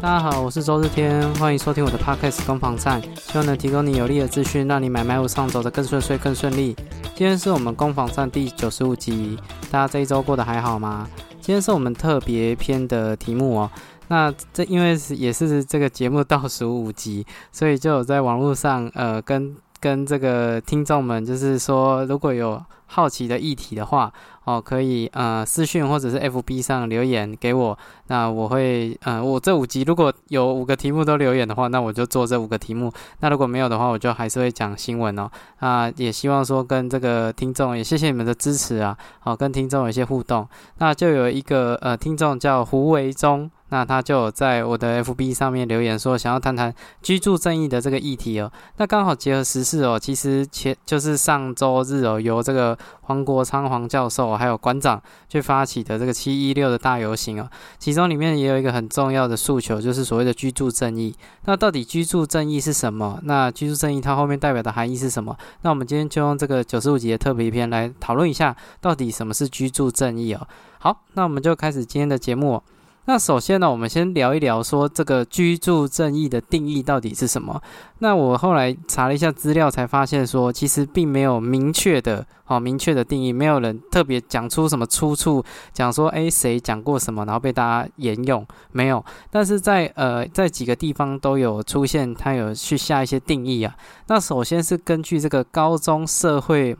大家好，我是周日天，欢迎收听我的 podcast 攻防战，希望能提供你有力的资讯，让你买卖无上走得更顺遂、更顺利。今天是我们攻防战第九十五集，大家这一周过得还好吗？今天是我们特别篇的题目哦。那这因为是也是这个节目倒数五集，所以就有在网络上呃跟跟这个听众们，就是说如果有好奇的议题的话。哦，可以呃私讯或者是 FB 上留言给我，那我会呃我这五集如果有五个题目都留言的话，那我就做这五个题目。那如果没有的话，我就还是会讲新闻哦。啊，也希望说跟这个听众也谢谢你们的支持啊，好跟听众有一些互动。那就有一个呃听众叫胡维忠。那他就在我的 FB 上面留言说，想要谈谈居住正义的这个议题哦。那刚好结合时事哦，其实前就是上周日哦，由这个黄国昌黄教授还有馆长去发起的这个七一六的大游行哦。其中里面也有一个很重要的诉求，就是所谓的居住正义。那到底居住正义是什么？那居住正义它后面代表的含义是什么？那我们今天就用这个九十五集的特别篇来讨论一下，到底什么是居住正义哦。好，那我们就开始今天的节目。那首先呢，我们先聊一聊说这个居住正义的定义到底是什么？那我后来查了一下资料，才发现说其实并没有明确的、好明确的定义，没有人特别讲出什么出处，讲说诶谁讲过什么，然后被大家沿用，没有。但是在呃在几个地方都有出现，它有去下一些定义啊。那首先是根据这个高中社会。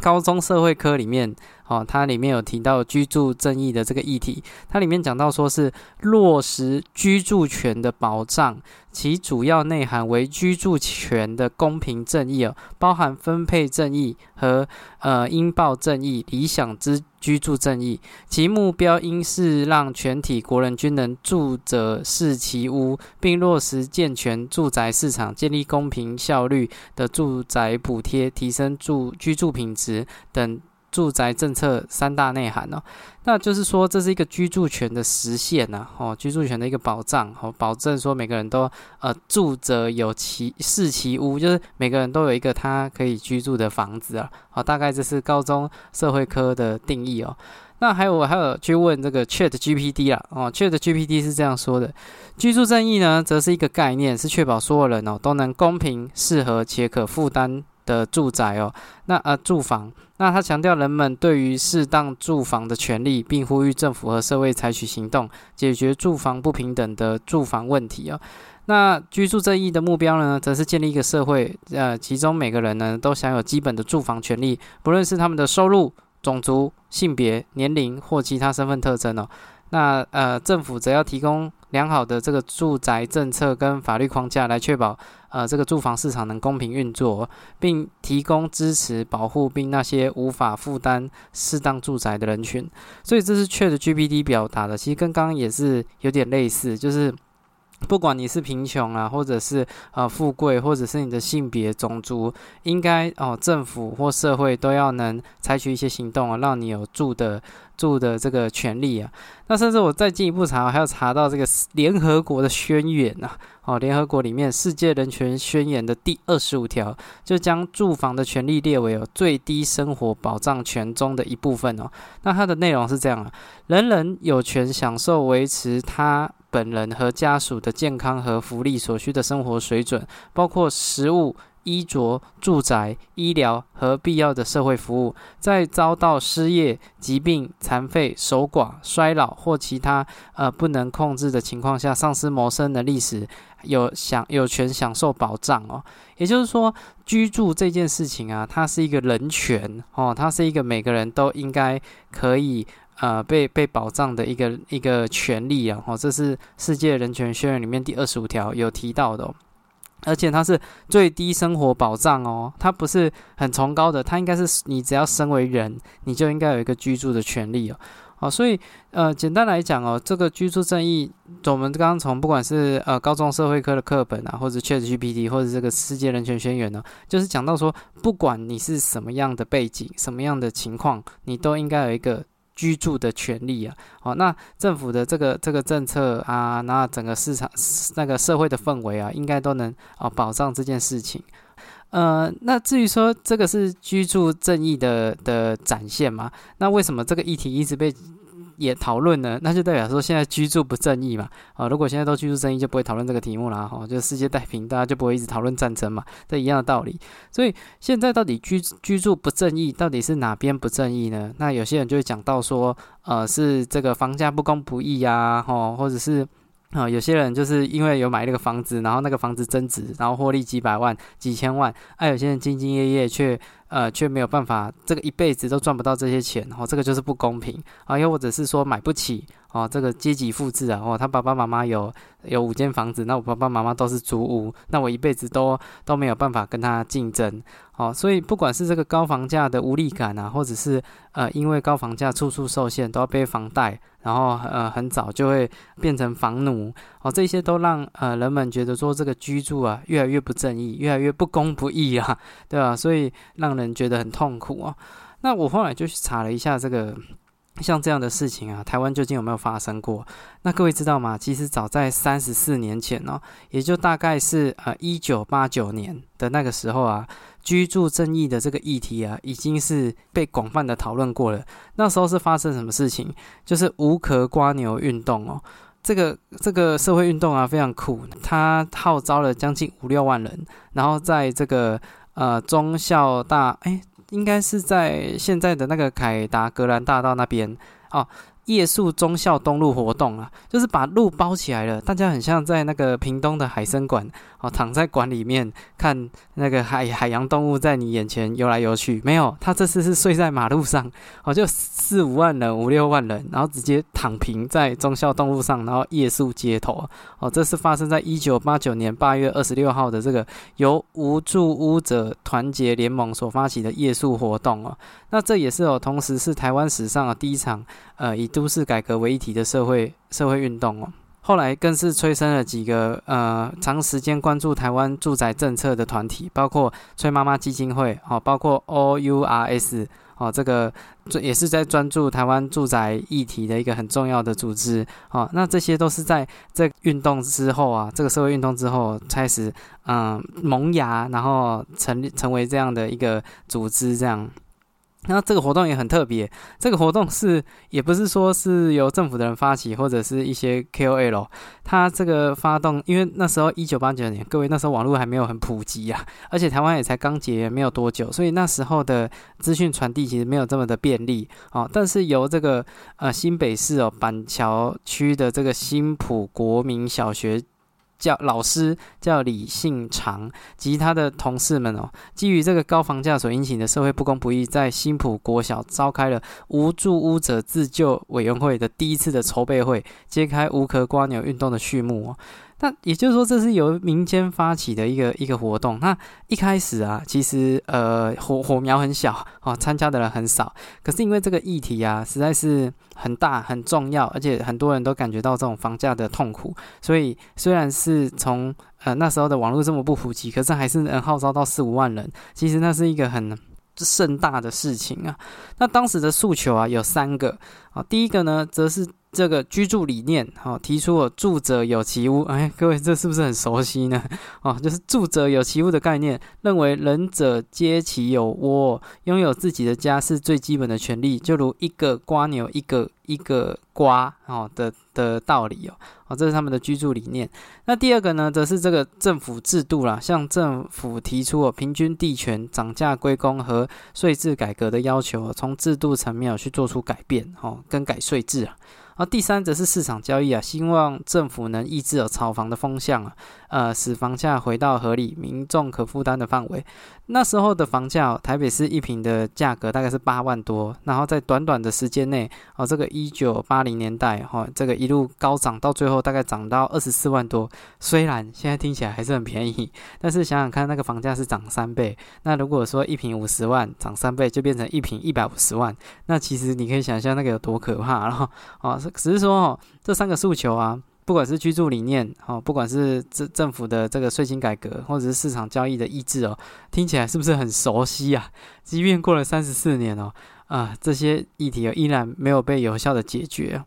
高中社会科里面，哦，它里面有提到居住正义的这个议题，它里面讲到说是落实居住权的保障。其主要内涵为居住权的公平正义哦，包含分配正义和呃应报正义、理想之居住正义。其目标应是让全体国人均能住者是其屋，并落实健全住宅市场，建立公平效率的住宅补贴，提升住居住品质等。住宅政策三大内涵哦，那就是说这是一个居住权的实现呐，哦，居住权的一个保障，哦，保证说每个人都呃住着有其是其屋，就是每个人都有一个他可以居住的房子啊，好，大概这是高中社会科的定义哦。那还有我还有去问这个 Chat GPT 啦，哦，Chat GPT 是这样说的：居住正义呢，则是一个概念，是确保所有人哦都能公平、适合且可负担。的住宅哦，那呃住房，那他强调人们对于适当住房的权利，并呼吁政府和社会采取行动，解决住房不平等的住房问题哦。那居住正义的目标呢，则是建立一个社会，呃，其中每个人呢都享有基本的住房权利，不论是他们的收入、种族、性别、年龄或其他身份特征哦。那呃政府则要提供良好的这个住宅政策跟法律框架，来确保。呃，这个住房市场能公平运作，并提供支持、保护并那些无法负担适当住宅的人群，所以这是 Chat GPT 表达的，其实跟刚刚也是有点类似，就是不管你是贫穷啊，或者是呃富贵，或者是你的性别、种族，应该哦政府或社会都要能采取一些行动啊，让你有住的。住的这个权利啊，那甚至我再进一步查，还要查到这个联合国的宣言呐，哦，联合国里面世界人权宣言的第二十五条，就将住房的权利列为有最低生活保障权中的一部分哦。那它的内容是这样啊，人人有权享受维持他本人和家属的健康和福利所需的生活水准，包括食物。衣着、住宅、医疗和必要的社会服务，在遭到失业、疾病、残废、守寡、衰老或其他呃不能控制的情况下丧失谋生能力时，有享有权享受保障哦。也就是说，居住这件事情啊，它是一个人权哦，它是一个每个人都应该可以呃被被保障的一个一个权利啊。哦，这是世界人权宣言里面第二十五条有提到的哦。而且它是最低生活保障哦，它不是很崇高的，它应该是你只要身为人，你就应该有一个居住的权利哦。好，所以呃，简单来讲哦，这个居住正义，我们刚刚从不管是呃高中社会科的课本啊，或者 ChatGPT，或者这个世界人权宣言呢，就是讲到说，不管你是什么样的背景、什么样的情况，你都应该有一个。居住的权利啊，哦，那政府的这个这个政策啊，那整个市场那个社会的氛围啊，应该都能啊保障这件事情。呃，那至于说这个是居住正义的的展现吗？那为什么这个议题一直被也讨论呢，那就代表说现在居住不正义嘛。啊，如果现在都居住正义，就不会讨论这个题目了哈。就世界太平，大家就不会一直讨论战争嘛，这一样的道理。所以现在到底居居住不正义，到底是哪边不正义呢？那有些人就会讲到说，呃，是这个房价不公不义呀，哈，或者是。啊，有些人就是因为有买那个房子，然后那个房子增值，然后获利几百万、几千万，啊，有些人兢兢业业却呃却没有办法，这个一辈子都赚不到这些钱，哦，这个就是不公平啊，又或者是说买不起。哦，这个阶级复制啊！哦，他爸爸妈妈有有五间房子，那我爸爸妈妈都是租屋，那我一辈子都都没有办法跟他竞争。哦，所以不管是这个高房价的无力感啊，或者是呃因为高房价处处受限，都要背房贷，然后呃很早就会变成房奴。哦，这些都让呃人们觉得说这个居住啊越来越不正义，越来越不公不义啊，对吧？所以让人觉得很痛苦啊。那我后来就去查了一下这个。像这样的事情啊，台湾究竟有没有发生过？那各位知道吗？其实早在三十四年前呢，也就大概是呃一九八九年的那个时候啊，居住正义的这个议题啊，已经是被广泛的讨论过了。那时候是发生什么事情？就是无壳瓜牛运动哦。这个这个社会运动啊，非常酷，它号召了将近五六万人，然后在这个呃中校大哎。应该是在现在的那个凯达格兰大道那边哦。夜宿忠孝东路活动啊，就是把路包起来了，大家很像在那个屏东的海参馆哦，躺在馆里面看那个海海洋动物在你眼前游来游去。没有，他这次是睡在马路上哦，就四五万人、五六万人，然后直接躺平在忠孝东路上，然后夜宿街头哦。这是发生在一九八九年八月二十六号的这个由无住屋者团结联盟所发起的夜宿活动哦。那这也是哦，同时是台湾史上的第一场呃以都市改革为一体的社会社会运动哦，后来更是催生了几个呃长时间关注台湾住宅政策的团体，包括崔妈妈基金会哦，包括 O U R S 哦，这个也是在专注台湾住宅议题的一个很重要的组织哦。那这些都是在这运动之后啊，这个社会运动之后开始嗯萌芽，然后成成为这样的一个组织这样。那这个活动也很特别，这个活动是也不是说是由政府的人发起，或者是一些 KOL，他这个发动，因为那时候一九八九年，各位那时候网络还没有很普及啊，而且台湾也才刚解没有多久，所以那时候的资讯传递其实没有这么的便利哦。但是由这个呃新北市哦板桥区的这个新浦国民小学。叫老师叫李信长及他的同事们哦，基于这个高房价所引起的社会不公不义，在新浦国小召开了无住屋者自救委员会的第一次的筹备会，揭开无壳瓜牛运动的序幕哦。那也就是说，这是由民间发起的一个一个活动。那一开始啊，其实呃火火苗很小哦，参加的人很少。可是因为这个议题啊，实在是很大很重要，而且很多人都感觉到这种房价的痛苦，所以虽然是从呃那时候的网络这么不普及，可是还是能号召到四五万人。其实那是一个很盛大的事情啊。那当时的诉求啊有三个啊，第一个呢，则是。这个居住理念，好提出了住者有其屋，哎，各位这是不是很熟悉呢？哦，就是住者有其屋的概念，认为人者皆其有窝，拥有自己的家是最基本的权利，就如一个瓜牛一个一个瓜哦的的道理哦，哦，这是他们的居住理念。那第二个呢，则是这个政府制度啦，向政府提出哦平均地权、涨价归公和税制改革的要求，从制度层面去做出改变，哦，更改税制啊。第三则是市场交易啊，希望政府能抑制有炒房的风向啊，呃，使房价回到合理、民众可负担的范围。那时候的房价，台北市一平的价格大概是八万多，然后在短短的时间内，哦，这个一九八零年代哈，这个一路高涨到最后大概涨到二十四万多。虽然现在听起来还是很便宜，但是想想看，那个房价是涨三倍。那如果说一平五十万涨三倍，就变成一平一百五十万，那其实你可以想象那个有多可怕了哦。只是说哦，这三个诉求啊。不管是居住理念，哦，不管是政政府的这个税金改革，或者是市场交易的意志哦，听起来是不是很熟悉啊？即便过了三十四年哦，啊，这些议题依然没有被有效的解决。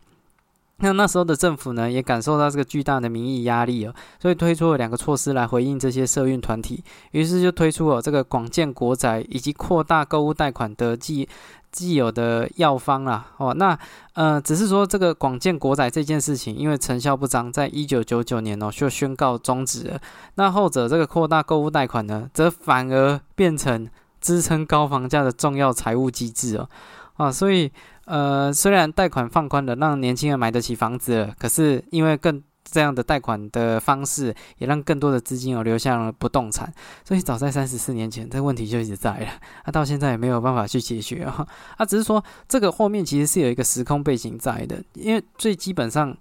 那那时候的政府呢，也感受到这个巨大的民意压力哦，所以推出了两个措施来回应这些社运团体，于是就推出了这个广建国宅以及扩大购物贷款的既既有的药方啦。哦，那呃，只是说这个广建国宅这件事情，因为成效不彰，在一九九九年哦就宣告终止了。那后者这个扩大购物贷款呢，则反而变成支撑高房价的重要财务机制哦，啊，所以。呃，虽然贷款放宽了，让年轻人买得起房子了，可是因为更这样的贷款的方式，也让更多的资金有流向了不动产，所以早在三十四年前，这个问题就一直在了，那 到现在也没有办法去解决啊，啊，只是说这个后面其实是有一个时空背景在的，因为最基本上。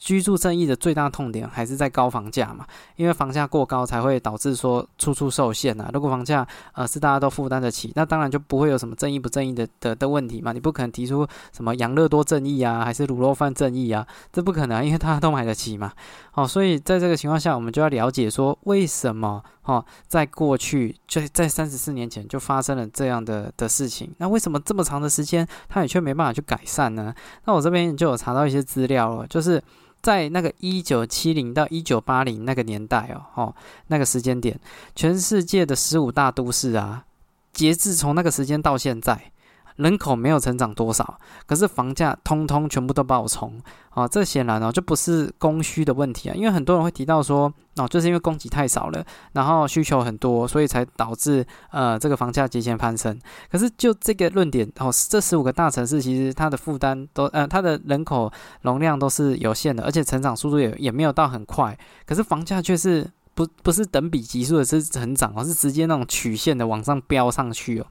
居住正义的最大痛点还是在高房价嘛，因为房价过高才会导致说处处受限呐。如果房价呃是大家都负担得起，那当然就不会有什么正义不正义的的的问题嘛。你不可能提出什么养乐多正义啊，还是卤肉饭正义啊，这不可能，因为大家都买得起嘛。哦，所以在这个情况下，我们就要了解说为什么哦，在过去就在三十四年前就发生了这样的的事情，那为什么这么长的时间它也却没办法去改善呢？那我这边就有查到一些资料了，就是。在那个一九七零到一九八零那个年代哦，哦，那个时间点，全世界的十五大都市啊，截至从那个时间到现在。人口没有成长多少，可是房价通通全部都爆冲啊！这显然哦就不是供需的问题啊，因为很多人会提到说哦，就是因为供给太少了，然后需求很多，所以才导致呃这个房价节前攀升。可是就这个论点哦，这十五个大城市其实它的负担都呃它的人口容量都是有限的，而且成长速度也也没有到很快，可是房价却是不不是等比级数的是成长而是直接那种曲线的往上飙上去哦。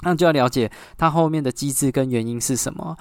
那就要了解它后面的机制跟原因是什么，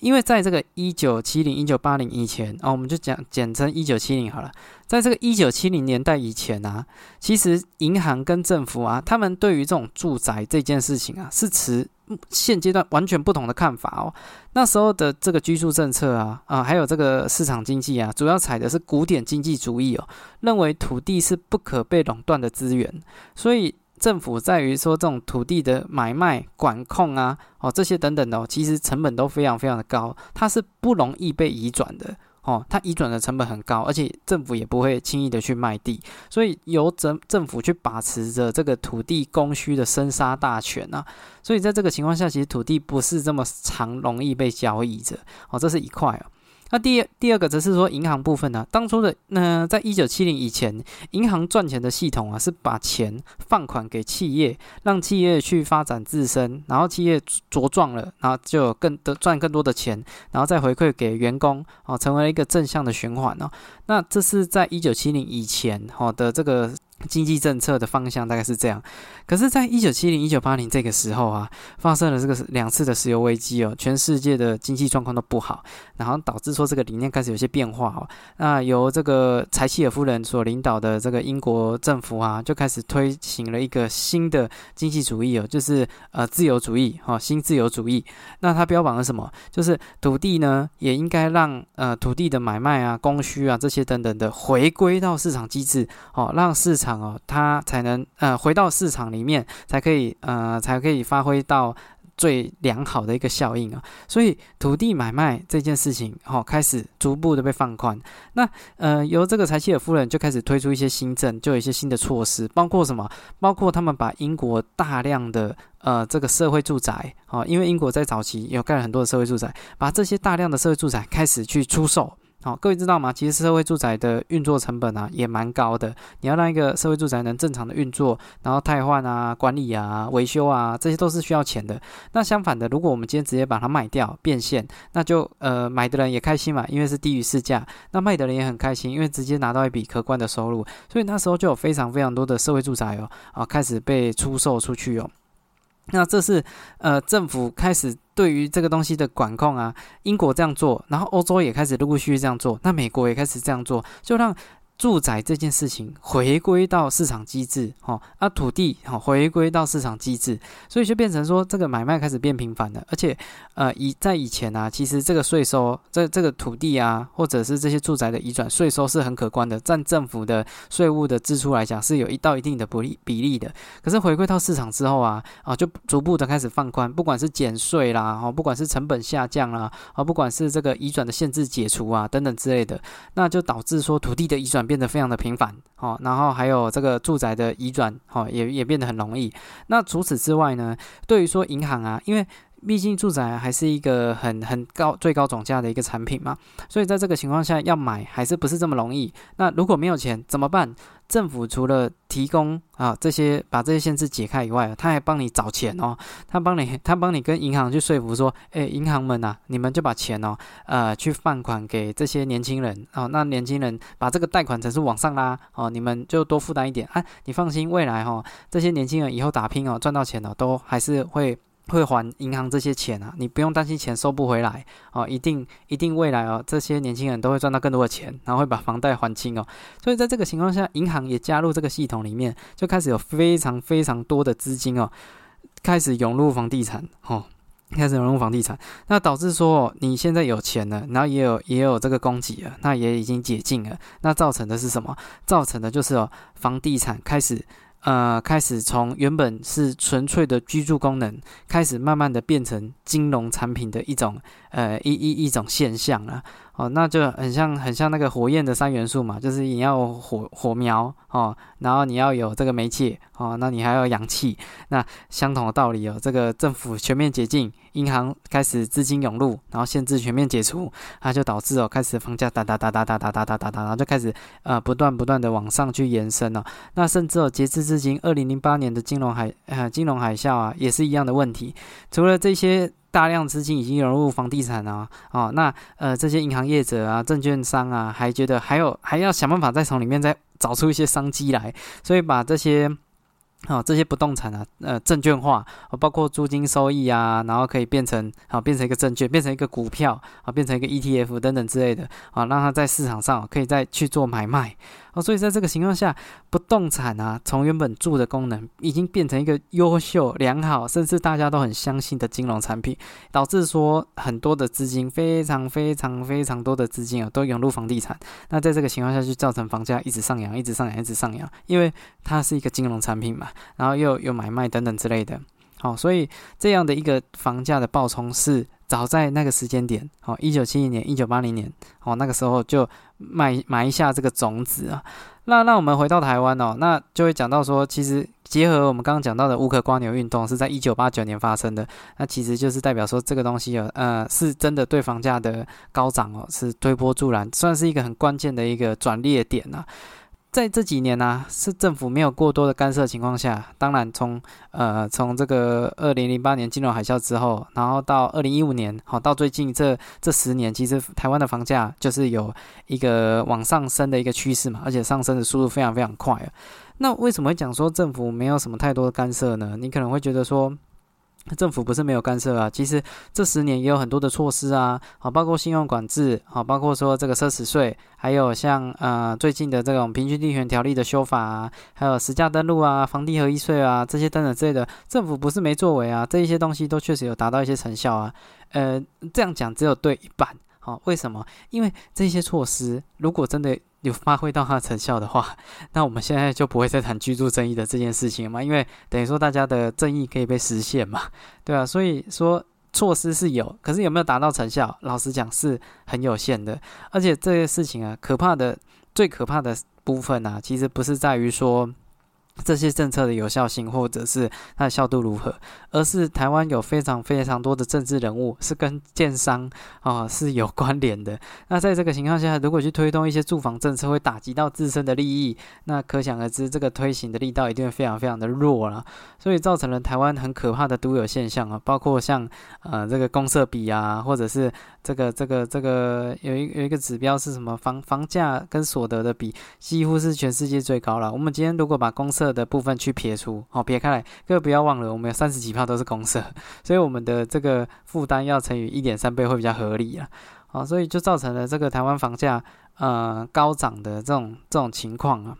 因为在这个一九七零、一九八零以前哦，我们就讲简称一九七零好了。在这个一九七零年代以前啊，其实银行跟政府啊，他们对于这种住宅这件事情啊，是持现阶段完全不同的看法哦。那时候的这个居住政策啊，啊，还有这个市场经济啊，主要采的是古典经济主义哦，认为土地是不可被垄断的资源，所以。政府在于说这种土地的买卖管控啊，哦这些等等的，其实成本都非常非常的高，它是不容易被移转的哦，它移转的成本很高，而且政府也不会轻易的去卖地，所以由政政府去把持着这个土地供需的生杀大权啊，所以在这个情况下，其实土地不是这么常容易被交易着哦，这是一块哦。那第二第二个则是说银行部分呢，当初的那在一九七零以前，银行赚钱的系统啊，是把钱放款给企业，让企业去发展自身，然后企业茁壮了，然后就有更多赚更多的钱，然后再回馈给员工，哦，成为了一个正向的循环哦。那这是在一九七零以前哦的这个。经济政策的方向大概是这样，可是，在一九七零、一九八零这个时候啊，发生了这个两次的石油危机哦，全世界的经济状况都不好，然后导致说这个理念开始有些变化哦。那由这个柴契尔夫人所领导的这个英国政府啊，就开始推行了一个新的经济主义哦，就是呃自由主义哈，新自由主义。那它标榜了什么？就是土地呢，也应该让呃土地的买卖啊、供需啊这些等等的回归到市场机制哦，让市场。哦，它才能呃回到市场里面，才可以呃才可以发挥到最良好的一个效应啊。所以土地买卖这件事情，哦，开始逐步的被放宽。那呃由这个柴契尔夫人就开始推出一些新政，就有一些新的措施，包括什么？包括他们把英国大量的呃这个社会住宅，哦，因为英国在早期有盖了很多的社会住宅，把这些大量的社会住宅开始去出售。好，各位知道吗？其实社会住宅的运作成本啊，也蛮高的。你要让一个社会住宅能正常的运作，然后汰换啊、管理啊、维修啊，这些都是需要钱的。那相反的，如果我们今天直接把它卖掉变现，那就呃买的人也开心嘛，因为是低于市价；那卖的人也很开心，因为直接拿到一笔可观的收入。所以那时候就有非常非常多的社会住宅哦，啊开始被出售出去哦。那这是呃政府开始对于这个东西的管控啊，英国这样做，然后欧洲也开始陆陆续续这样做，那美国也开始这样做，就让住宅这件事情回归到市场机制，哦，啊，土地哦回归到市场机制，所以就变成说这个买卖开始变频繁了。而且，呃，以在以前啊，其实这个税收，这这个土地啊，或者是这些住宅的移转税收是很可观的，占政府的税务的支出来讲是有一到一定的不利比例的。可是回归到市场之后啊，啊，就逐步的开始放宽，不管是减税啦，哦，不管是成本下降啦，啊，不管是这个移转的限制解除啊，等等之类的，那就导致说土地的移转。变得非常的频繁，哦，然后还有这个住宅的移转，哦，也也变得很容易。那除此之外呢，对于说银行啊，因为毕竟住宅还是一个很很高最高总价的一个产品嘛，所以在这个情况下要买还是不是这么容易。那如果没有钱怎么办？政府除了提供啊这些把这些限制解开以外，他还帮你找钱哦，他帮你他帮你跟银行去说服说，哎，银行们呐，你们就把钱哦，呃，去放款给这些年轻人哦，那年轻人把这个贷款成数往上拉哦，你们就多负担一点啊，你放心，未来哈，这些年轻人以后打拼哦，赚到钱哦，都还是会。会还银行这些钱啊，你不用担心钱收不回来哦，一定一定未来哦，这些年轻人都会赚到更多的钱，然后会把房贷还清哦。所以在这个情况下，银行也加入这个系统里面，就开始有非常非常多的资金哦，开始涌入房地产哦，开始涌入房地产，那导致说你现在有钱了，然后也有也有这个供给了，那也已经解禁了，那造成的是什么？造成的就是哦，房地产开始。呃，开始从原本是纯粹的居住功能，开始慢慢的变成金融产品的一种，呃，一一一种现象了。哦，那就很像很像那个火焰的三元素嘛，就是你要火火苗哦，然后你要有这个煤气哦，那你还要氧气。那相同的道理哦，这个政府全面解禁，银行开始资金涌入，然后限制全面解除，它就导致哦，开始房价哒哒哒哒哒哒哒哒哒哒，然后就开始呃不断不断的往上去延伸了。那甚至哦，截至至今，二零零八年的金融海呃金融海啸啊，也是一样的问题。除了这些。大量资金已经融入房地产啊，哦，那呃这些银行业者啊、证券商啊，还觉得还有还要想办法再从里面再找出一些商机来，所以把这些啊这些不动产啊呃证券化，包括租金收益啊，然后可以变成啊变成一个证券，变成一个股票啊，变成一个 ETF 等等之类的啊，让它在市场上可以再去做买卖。哦，所以在这个情况下，不动产啊，从原本住的功能，已经变成一个优秀、良好，甚至大家都很相信的金融产品，导致说很多的资金，非常非常非常多的资金啊，都涌入房地产。那在这个情况下，就造成房价一直上扬，一直上扬，一直上扬，因为它是一个金融产品嘛，然后又有买卖等等之类的。好，所以这样的一个房价的暴冲是。早在那个时间点，哦，一九七零年、一九八零年，哦，那个时候就埋埋下这个种子啊。那那我们回到台湾哦，那就会讲到说，其实结合我们刚刚讲到的乌克瓜牛运动是在一九八九年发生的，那其实就是代表说这个东西有呃是真的对房价的高涨哦，是推波助澜，算是一个很关键的一个转捩点呐。在这几年呢，是政府没有过多的干涉情况下，当然从呃从这个二零零八年金融海啸之后，然后到二零一五年，好到最近这这十年，其实台湾的房价就是有一个往上升的一个趋势嘛，而且上升的速度非常非常快。那为什么会讲说政府没有什么太多的干涉呢？你可能会觉得说。政府不是没有干涉啊，其实这十年也有很多的措施啊，好，包括信用管制，好，包括说这个奢侈税，还有像呃最近的这种平均地权条例的修法啊，还有实价登录啊、房地合一税啊这些等等之类的，政府不是没作为啊，这一些东西都确实有达到一些成效啊，呃，这样讲只有对一半，好，为什么？因为这些措施如果真的。有发挥到它的成效的话，那我们现在就不会再谈居住正义的这件事情嘛？因为等于说大家的正义可以被实现嘛，对啊，所以说措施是有，可是有没有达到成效？老实讲是很有限的。而且这些事情啊，可怕的最可怕的部分啊，其实不是在于说。这些政策的有效性，或者是它的效度如何，而是台湾有非常非常多的政治人物是跟建商啊是有关联的。那在这个情况下，如果去推动一些住房政策，会打击到自身的利益，那可想而知，这个推行的力道一定会非常非常的弱了。所以造成了台湾很可怕的独有现象啊，包括像呃这个公社比啊，或者是这个这个这个有一有一个指标是什么房房价跟所得的比，几乎是全世界最高了。我们今天如果把公社的部分去撇除，哦，撇开来，各位不要忘了，我们有三十几票都是公社，所以我们的这个负担要乘以一点三倍会比较合理啊。哦，所以就造成了这个台湾房价呃高涨的这种这种情况啊。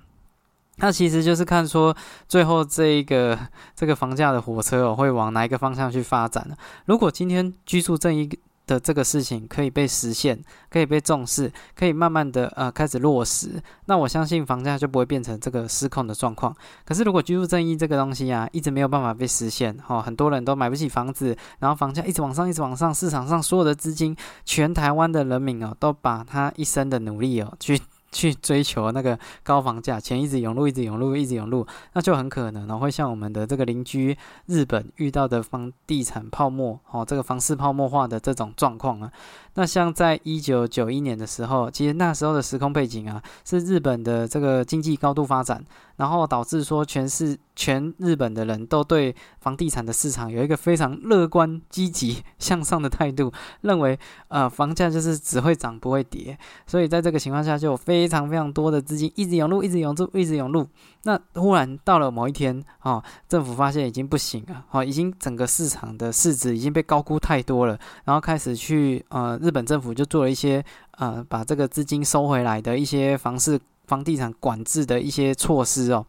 那其实就是看说最后这一个这个房价的火车哦会往哪一个方向去发展呢？如果今天居住正义。的这个事情可以被实现，可以被重视，可以慢慢的呃开始落实，那我相信房价就不会变成这个失控的状况。可是如果居住正义这个东西啊，一直没有办法被实现，哈，很多人都买不起房子，然后房价一直往上，一直往上，市场上所有的资金，全台湾的人民哦，都把他一生的努力哦去。去追求那个高房价，钱一直涌入，一直涌入，一直涌入，那就很可能哦，会像我们的这个邻居日本遇到的房地产泡沫哦，这个房市泡沫化的这种状况啊。那像在一九九一年的时候，其实那时候的时空背景啊，是日本的这个经济高度发展。然后导致说，全市全日本的人都对房地产的市场有一个非常乐观、积极向上的态度，认为呃房价就是只会涨不会跌。所以在这个情况下，就有非常非常多的资金一直涌入，一直涌入，一直涌入。那忽然到了某一天，哦，政府发现已经不行了，哦，已经整个市场的市值已经被高估太多了，然后开始去呃，日本政府就做了一些呃，把这个资金收回来的一些房市。房地产管制的一些措施哦，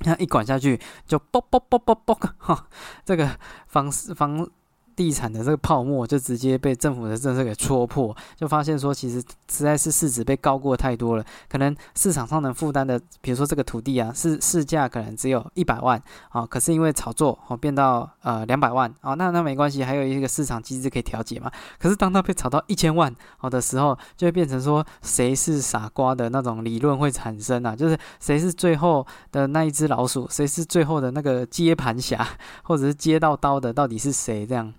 那一管下去就啵啵啵啵啵哈，这个房房。地产的这个泡沫就直接被政府的政策给戳破，就发现说其实实在是市值被高过太多了，可能市场上能负担的，比如说这个土地啊，市市价可能只有一百万啊，可是因为炒作哦变到呃两百万哦，那那没关系，还有一个市场机制可以调节嘛。可是当它被炒到一千万好的时候，就会变成说谁是傻瓜的那种理论会产生啊，就是谁是最后的那一只老鼠，谁是最后的那个接盘侠，或者是接到刀的到底是谁这样。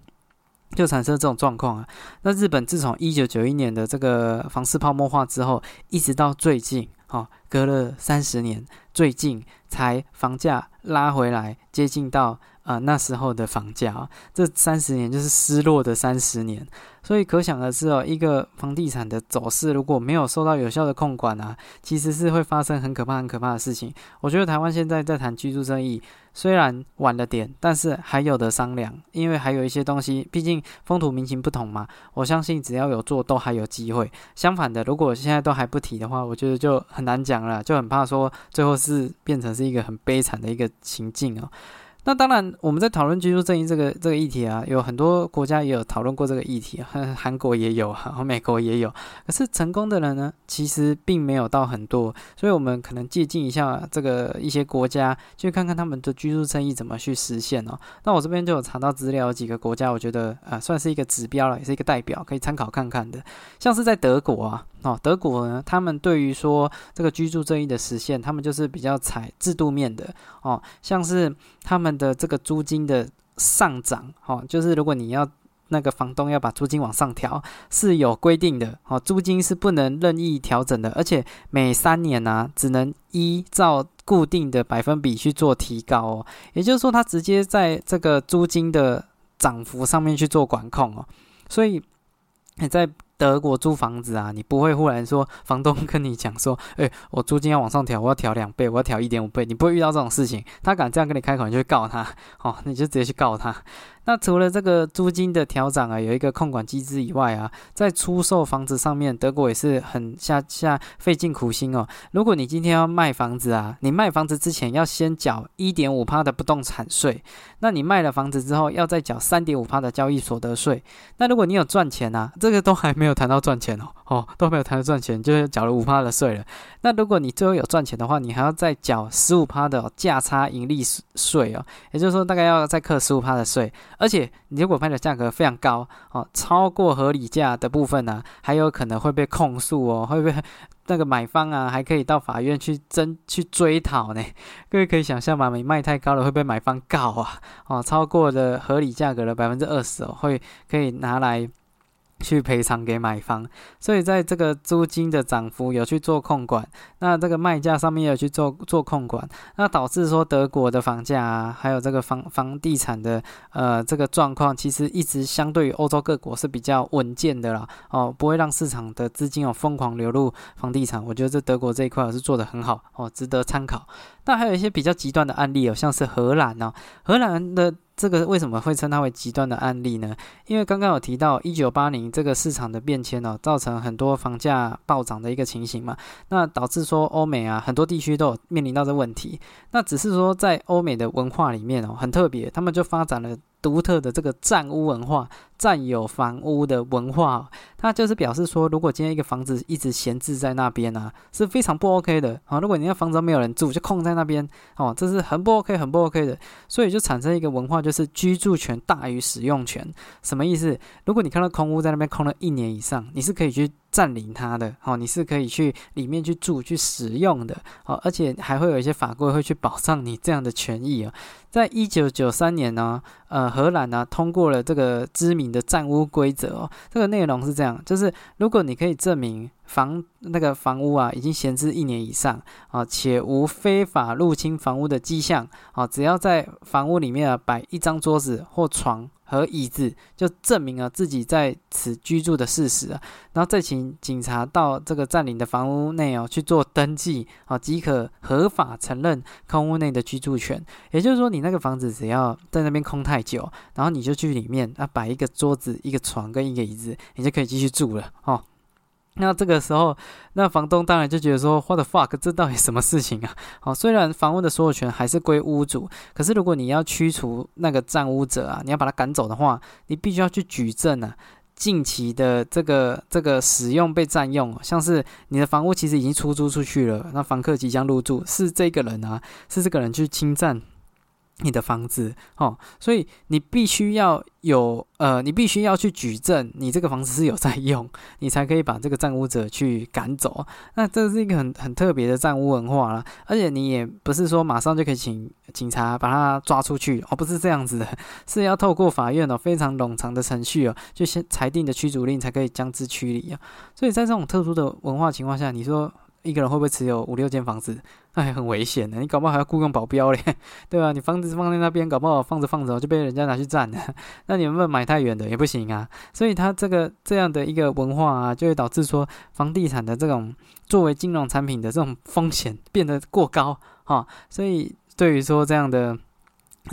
就产生这种状况啊。那日本自从一九九一年的这个房市泡沫化之后，一直到最近，哈，隔了三十年，最近才房价拉回来，接近到啊那时候的房价。这三十年就是失落的三十年。所以可想而知哦，一个房地产的走势如果没有受到有效的控管啊，其实是会发生很可怕、很可怕的事情。我觉得台湾现在在谈居住正义，虽然晚了点，但是还有的商量，因为还有一些东西，毕竟风土民情不同嘛。我相信只要有做，都还有机会。相反的，如果现在都还不提的话，我觉得就很难讲了，就很怕说最后是变成是一个很悲惨的一个情境哦。那当然，我们在讨论居住正义这个这个议题啊，有很多国家也有讨论过这个议题啊，韩国也有，和美国也有。可是成功的人呢，其实并没有到很多，所以我们可能借鉴一下这个一些国家，去看看他们的居住正义怎么去实现哦。那我这边就有查到资料，几个国家，我觉得啊，算是一个指标了，也是一个代表，可以参考看看的。像是在德国啊。哦，德国呢，他们对于说这个居住正义的实现，他们就是比较采制度面的哦，像是他们的这个租金的上涨，哦，就是如果你要那个房东要把租金往上调，是有规定的哦，租金是不能任意调整的，而且每三年呢，只能依照固定的百分比去做提高哦，也就是说，他直接在这个租金的涨幅上面去做管控哦，所以你在。德国租房子啊，你不会忽然说房东跟你讲说，哎，我租金要往上调，我要调两倍，我要调一点五倍，你不会遇到这种事情。他敢这样跟你开口，你就会告他，哦，你就直接去告他。那除了这个租金的调整啊，有一个控管机制以外啊，在出售房子上面，德国也是很下下费尽苦心哦。如果你今天要卖房子啊，你卖房子之前要先缴一点五趴的不动产税，那你卖了房子之后要再缴三点五趴的交易所得税。那如果你有赚钱啊，这个都还没有谈到赚钱哦，哦都没有谈到赚钱，就是缴了五趴的税了。那如果你最后有赚钱的话，你还要再缴十五趴的价差盈利税哦，也就是说大概要再扣十五趴的税。而且，你如果卖的价格非常高哦，超过合理价的部分呢，还有可能会被控诉哦，会被那个买方啊，还可以到法院去争去追讨呢。各位可以想象吗？你卖太高了会被买方告啊，哦，超过的合理价格的百分之二十哦，会可以拿来。去赔偿给买方，所以在这个租金的涨幅有去做控管，那这个卖价上面也有去做做控管，那导致说德国的房价啊，还有这个房房地产的呃这个状况，其实一直相对于欧洲各国是比较稳健的啦，哦，不会让市场的资金有疯狂流入房地产，我觉得这德国这一块是做的很好哦，值得参考。那还有一些比较极端的案例哦，像是荷兰哦，荷兰的。这个为什么会称它为极端的案例呢？因为刚刚有提到一九八零这个市场的变迁哦，造成很多房价暴涨的一个情形嘛，那导致说欧美啊很多地区都有面临到这问题。那只是说在欧美的文化里面哦，很特别，他们就发展了独特的这个占屋文化。占有房屋的文化，它就是表示说，如果今天一个房子一直闲置在那边呢，是非常不 OK 的啊。如果你那房子没有人住，就空在那边哦，这是很不 OK、很不 OK 的。所以就产生一个文化，就是居住权大于使用权。什么意思？如果你看到空屋在那边空了一年以上，你是可以去占领它的哦，你是可以去里面去住、去使用的哦，而且还会有一些法规会去保障你这样的权益啊。在一九九三年呢，呃，荷兰呢通过了这个知名的占屋规则哦。这个内容是这样，就是如果你可以证明房那个房屋啊已经闲置一年以上啊，且无非法入侵房屋的迹象啊，只要在房屋里面啊摆一张桌子或床。和椅子就证明了自己在此居住的事实啊，然后再请警察到这个占领的房屋内哦去做登记啊，即可合法承认空屋内的居住权。也就是说，你那个房子只要在那边空太久，然后你就去里面啊摆一个桌子、一个床跟一个椅子，你就可以继续住了哦。那这个时候，那房东当然就觉得说，What the fuck，这到底什么事情啊？好，虽然房屋的所有权还是归屋主，可是如果你要驱除那个占屋者啊，你要把他赶走的话，你必须要去举证啊，近期的这个这个使用被占用，像是你的房屋其实已经出租出去了，那房客即将入住，是这个人啊，是这个人去侵占。你的房子哦，所以你必须要有呃，你必须要去举证，你这个房子是有在用，你才可以把这个占屋者去赶走。那这是一个很很特别的占屋文化了，而且你也不是说马上就可以请警察把他抓出去哦，不是这样子的，是要透过法院哦非常冗长的程序哦，就先裁定的驱逐令才可以将之驱离啊。所以在这种特殊的文化情况下，你说。一个人会不会持有五六间房子？哎，很危险的。你搞不好还要雇佣保镖嘞，对吧？你房子放在那边，搞不好放着放着就被人家拿去占了。那你们买太远的也不行啊。所以他这个这样的一个文化啊，就会导致说房地产的这种作为金融产品的这种风险变得过高哈。所以对于说这样的。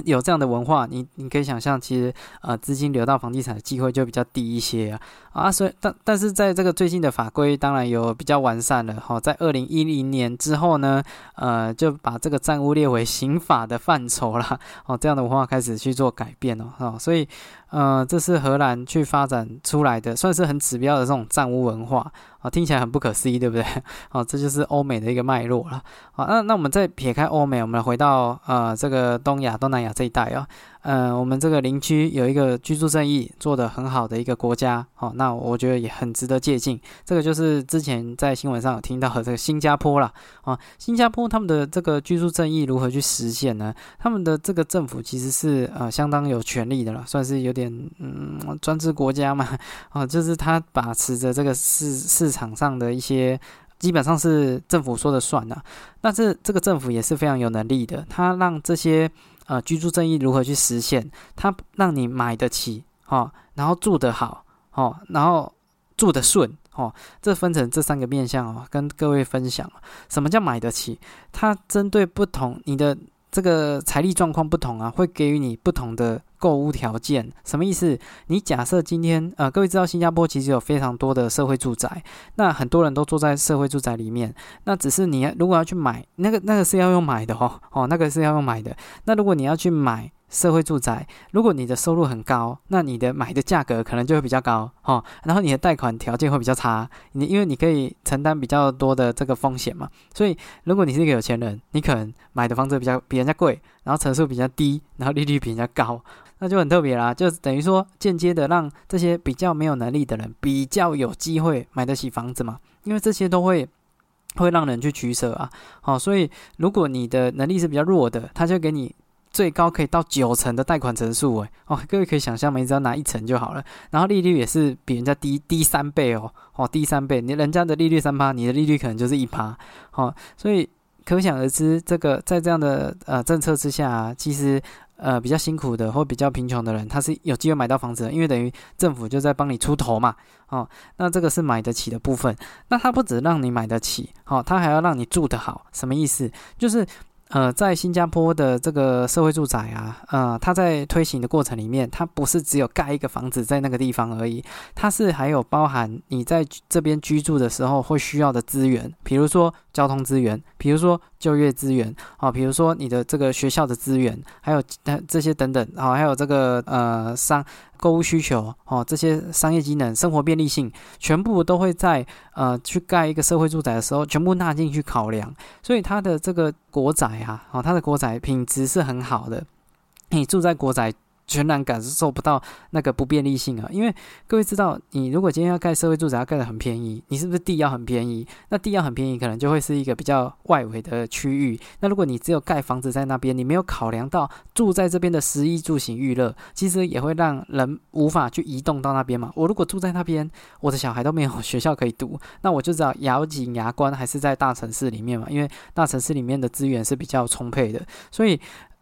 有这样的文化，你你可以想象，其实呃资金流到房地产的机会就比较低一些啊啊，所以但但是在这个最近的法规当然有比较完善了哈，在二零一零年之后呢，呃就把这个占屋列为刑法的范畴了哦，这样的文化开始去做改变哦哈，所以呃这是荷兰去发展出来的，算是很指标的这种占屋文化。啊，听起来很不可思议，对不对？哦，这就是欧美的一个脉络了。好，那那我们再撇开欧美，我们回到呃这个东亚、东南亚这一带啊。嗯，我们这个邻居有一个居住正义做得很好的一个国家，好，那我觉得也很值得借鉴。这个就是之前在新闻上有听到的这个新加坡啦，啊，新加坡他们的这个居住正义如何去实现呢？他们的这个政府其实是呃相当有权力的了，算是有点嗯专制国家嘛，啊，就是他把持着这个市市场上的一些，基本上是政府说的算的。但是这个政府也是非常有能力的，他让这些。呃，居住正义如何去实现？他让你买得起，哦，然后住得好，哦，然后住得顺，哦，这分成这三个面向哦，跟各位分享。什么叫买得起？它针对不同你的。这个财力状况不同啊，会给予你不同的购物条件。什么意思？你假设今天，呃，各位知道新加坡其实有非常多的社会住宅，那很多人都住在社会住宅里面。那只是你如果要去买那个，那个是要用买的哦，哦，那个是要用买的。那如果你要去买。社会住宅，如果你的收入很高，那你的买的价格可能就会比较高哦。然后你的贷款条件会比较差，你因为你可以承担比较多的这个风险嘛。所以如果你是一个有钱人，你可能买的房子比较比人家贵，然后层数比较低，然后利率比人家高，那就很特别啦。就等于说间接的让这些比较没有能力的人比较有机会买得起房子嘛。因为这些都会会让人去取舍啊。好，所以如果你的能力是比较弱的，他就给你。最高可以到九成的贷款成数，诶，哦，各位可以想象，你只要拿一成就好了，然后利率也是比人家低低三倍哦，哦，低三倍，你人家的利率三趴，你的利率可能就是一趴，哦，所以可想而知，这个在这样的呃政策之下，其实呃比较辛苦的或比较贫穷的人，他是有机会买到房子的，因为等于政府就在帮你出头嘛，哦，那这个是买得起的部分，那他不止让你买得起，哦，他还要让你住得好，什么意思？就是。呃，在新加坡的这个社会住宅啊，呃，它在推行的过程里面，它不是只有盖一个房子在那个地方而已，它是还有包含你在这边居住的时候会需要的资源，比如说交通资源，比如说就业资源，啊，比如说你的这个学校的资源，还有这些等等，啊，还有这个呃商。购物需求哦，这些商业机能、生活便利性，全部都会在呃去盖一个社会住宅的时候，全部纳进去考量。所以它的这个国宅啊，哦，它的国宅品质是很好的。你住在国宅。全然感受不到那个不便利性啊！因为各位知道，你如果今天要盖社会住宅，要盖的很便宜，你是不是地要很便宜？那地要很便宜，可能就会是一个比较外围的区域。那如果你只有盖房子在那边，你没有考量到住在这边的食衣住行娱乐，其实也会让人无法去移动到那边嘛。我如果住在那边，我的小孩都没有学校可以读，那我就知道咬紧牙关还是在大城市里面嘛，因为大城市里面的资源是比较充沛的，所以。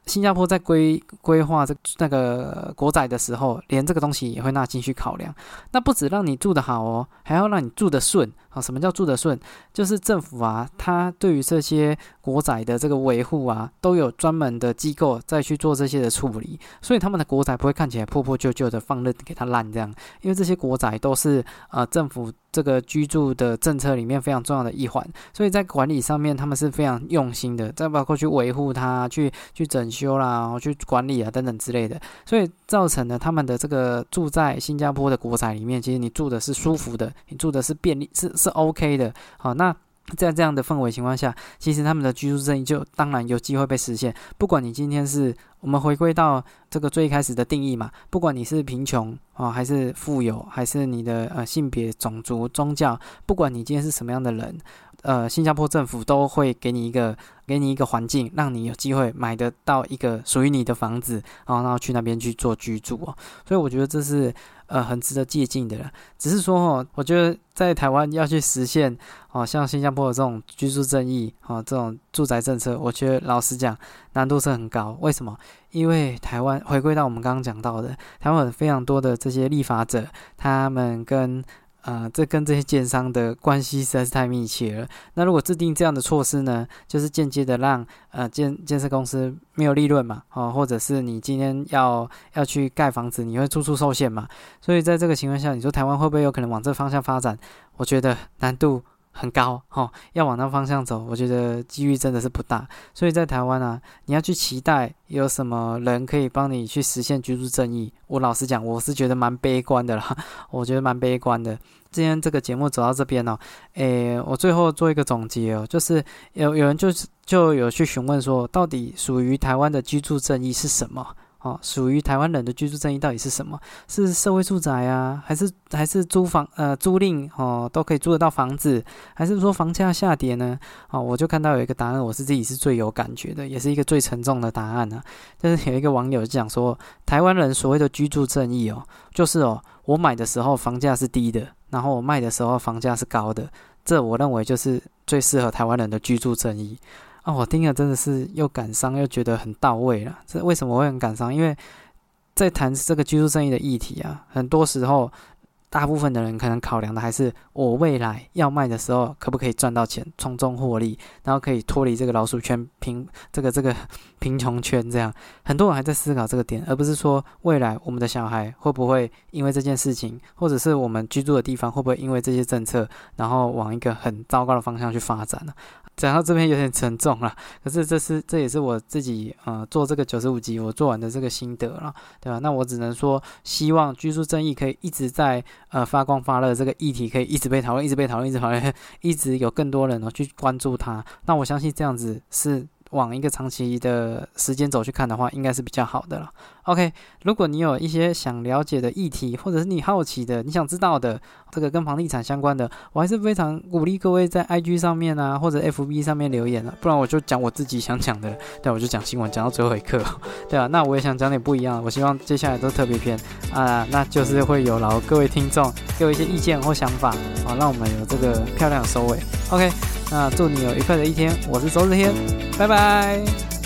新加坡在规规划这那个国宅的时候，连这个东西也会纳进去考量。那不止让你住得好哦，还要让你住的顺啊！什么叫住得顺？就是政府啊，它对于这些国宅的这个维护啊，都有专门的机构再去做这些的处理，所以他们的国宅不会看起来破破旧旧的，放任给它烂这样。因为这些国宅都是呃政府。这个居住的政策里面非常重要的一环，所以在管理上面他们是非常用心的，再包括去维护它、去去整修啦、然后去管理啊等等之类的，所以造成了他们的这个住在新加坡的国宅里面，其实你住的是舒服的，你住的是便利，是是 OK 的。好，那。在这样的氛围情况下，其实他们的居住正义就当然有机会被实现。不管你今天是我们回归到这个最开始的定义嘛，不管你是贫穷啊，还是富有，还是你的呃性别、种族、宗教，不管你今天是什么样的人。呃，新加坡政府都会给你一个，给你一个环境，让你有机会买得到一个属于你的房子，然后然后去那边去做居住哦。所以我觉得这是呃很值得借鉴的了。只是说哦，我觉得在台湾要去实现哦，像新加坡的这种居住正义哦，这种住宅政策，我觉得老实讲难度是很高。为什么？因为台湾回归到我们刚刚讲到的，台湾有非常多的这些立法者，他们跟啊，这跟这些建商的关系实在是太密切了。那如果制定这样的措施呢，就是间接的让呃建建设公司没有利润嘛，哦，或者是你今天要要去盖房子，你会处处受限嘛。所以在这个情况下，你说台湾会不会有可能往这方向发展？我觉得难度。很高哈，要往那方向走，我觉得机遇真的是不大。所以在台湾啊，你要去期待有什么人可以帮你去实现居住正义，我老实讲，我是觉得蛮悲观的啦。我觉得蛮悲观的。今天这个节目走到这边哦，诶，我最后做一个总结哦，就是有有人就是就有去询问说，到底属于台湾的居住正义是什么？哦，属于台湾人的居住正义到底是什么？是社会住宅啊，还是还是租房呃租赁哦都可以租得到房子，还是说房价下跌呢？哦，我就看到有一个答案，我是自己是最有感觉的，也是一个最沉重的答案呢。就是有一个网友讲说，台湾人所谓的居住正义哦，就是哦，我买的时候房价是低的，然后我卖的时候房价是高的，这我认为就是最适合台湾人的居住正义。啊，我听了真的是又感伤又觉得很到位了。这为什么会很感伤？因为在谈这个居住正义的议题啊，很多时候大部分的人可能考量的还是我未来要卖的时候可不可以赚到钱，从中获利，然后可以脱离这个老鼠圈贫这个这个 贫穷圈。这样很多人还在思考这个点，而不是说未来我们的小孩会不会因为这件事情，或者是我们居住的地方会不会因为这些政策，然后往一个很糟糕的方向去发展呢？讲到这边有点沉重了，可是这是这也是我自己呃做这个九十五集我做完的这个心得了，对吧？那我只能说，希望居住正义可以一直在呃发光发热，这个议题可以一直被讨论，一直被讨论，一直讨论，一直有更多人呢去关注它。那我相信这样子是。往一个长期的时间走去看的话，应该是比较好的了。OK，如果你有一些想了解的议题，或者是你好奇的、你想知道的，这个跟房地产相关的，我还是非常鼓励各位在 IG 上面啊，或者 FB 上面留言了。不然我就讲我自己想讲的，对，我就讲新闻，讲到最后一刻，对啊，那我也想讲点不一样。我希望接下来都特别篇啊，那就是会有劳各位听众给我一些意见或想法啊，让我们有这个漂亮收尾。OK。那祝你有愉快的一天，我是周日天，拜拜。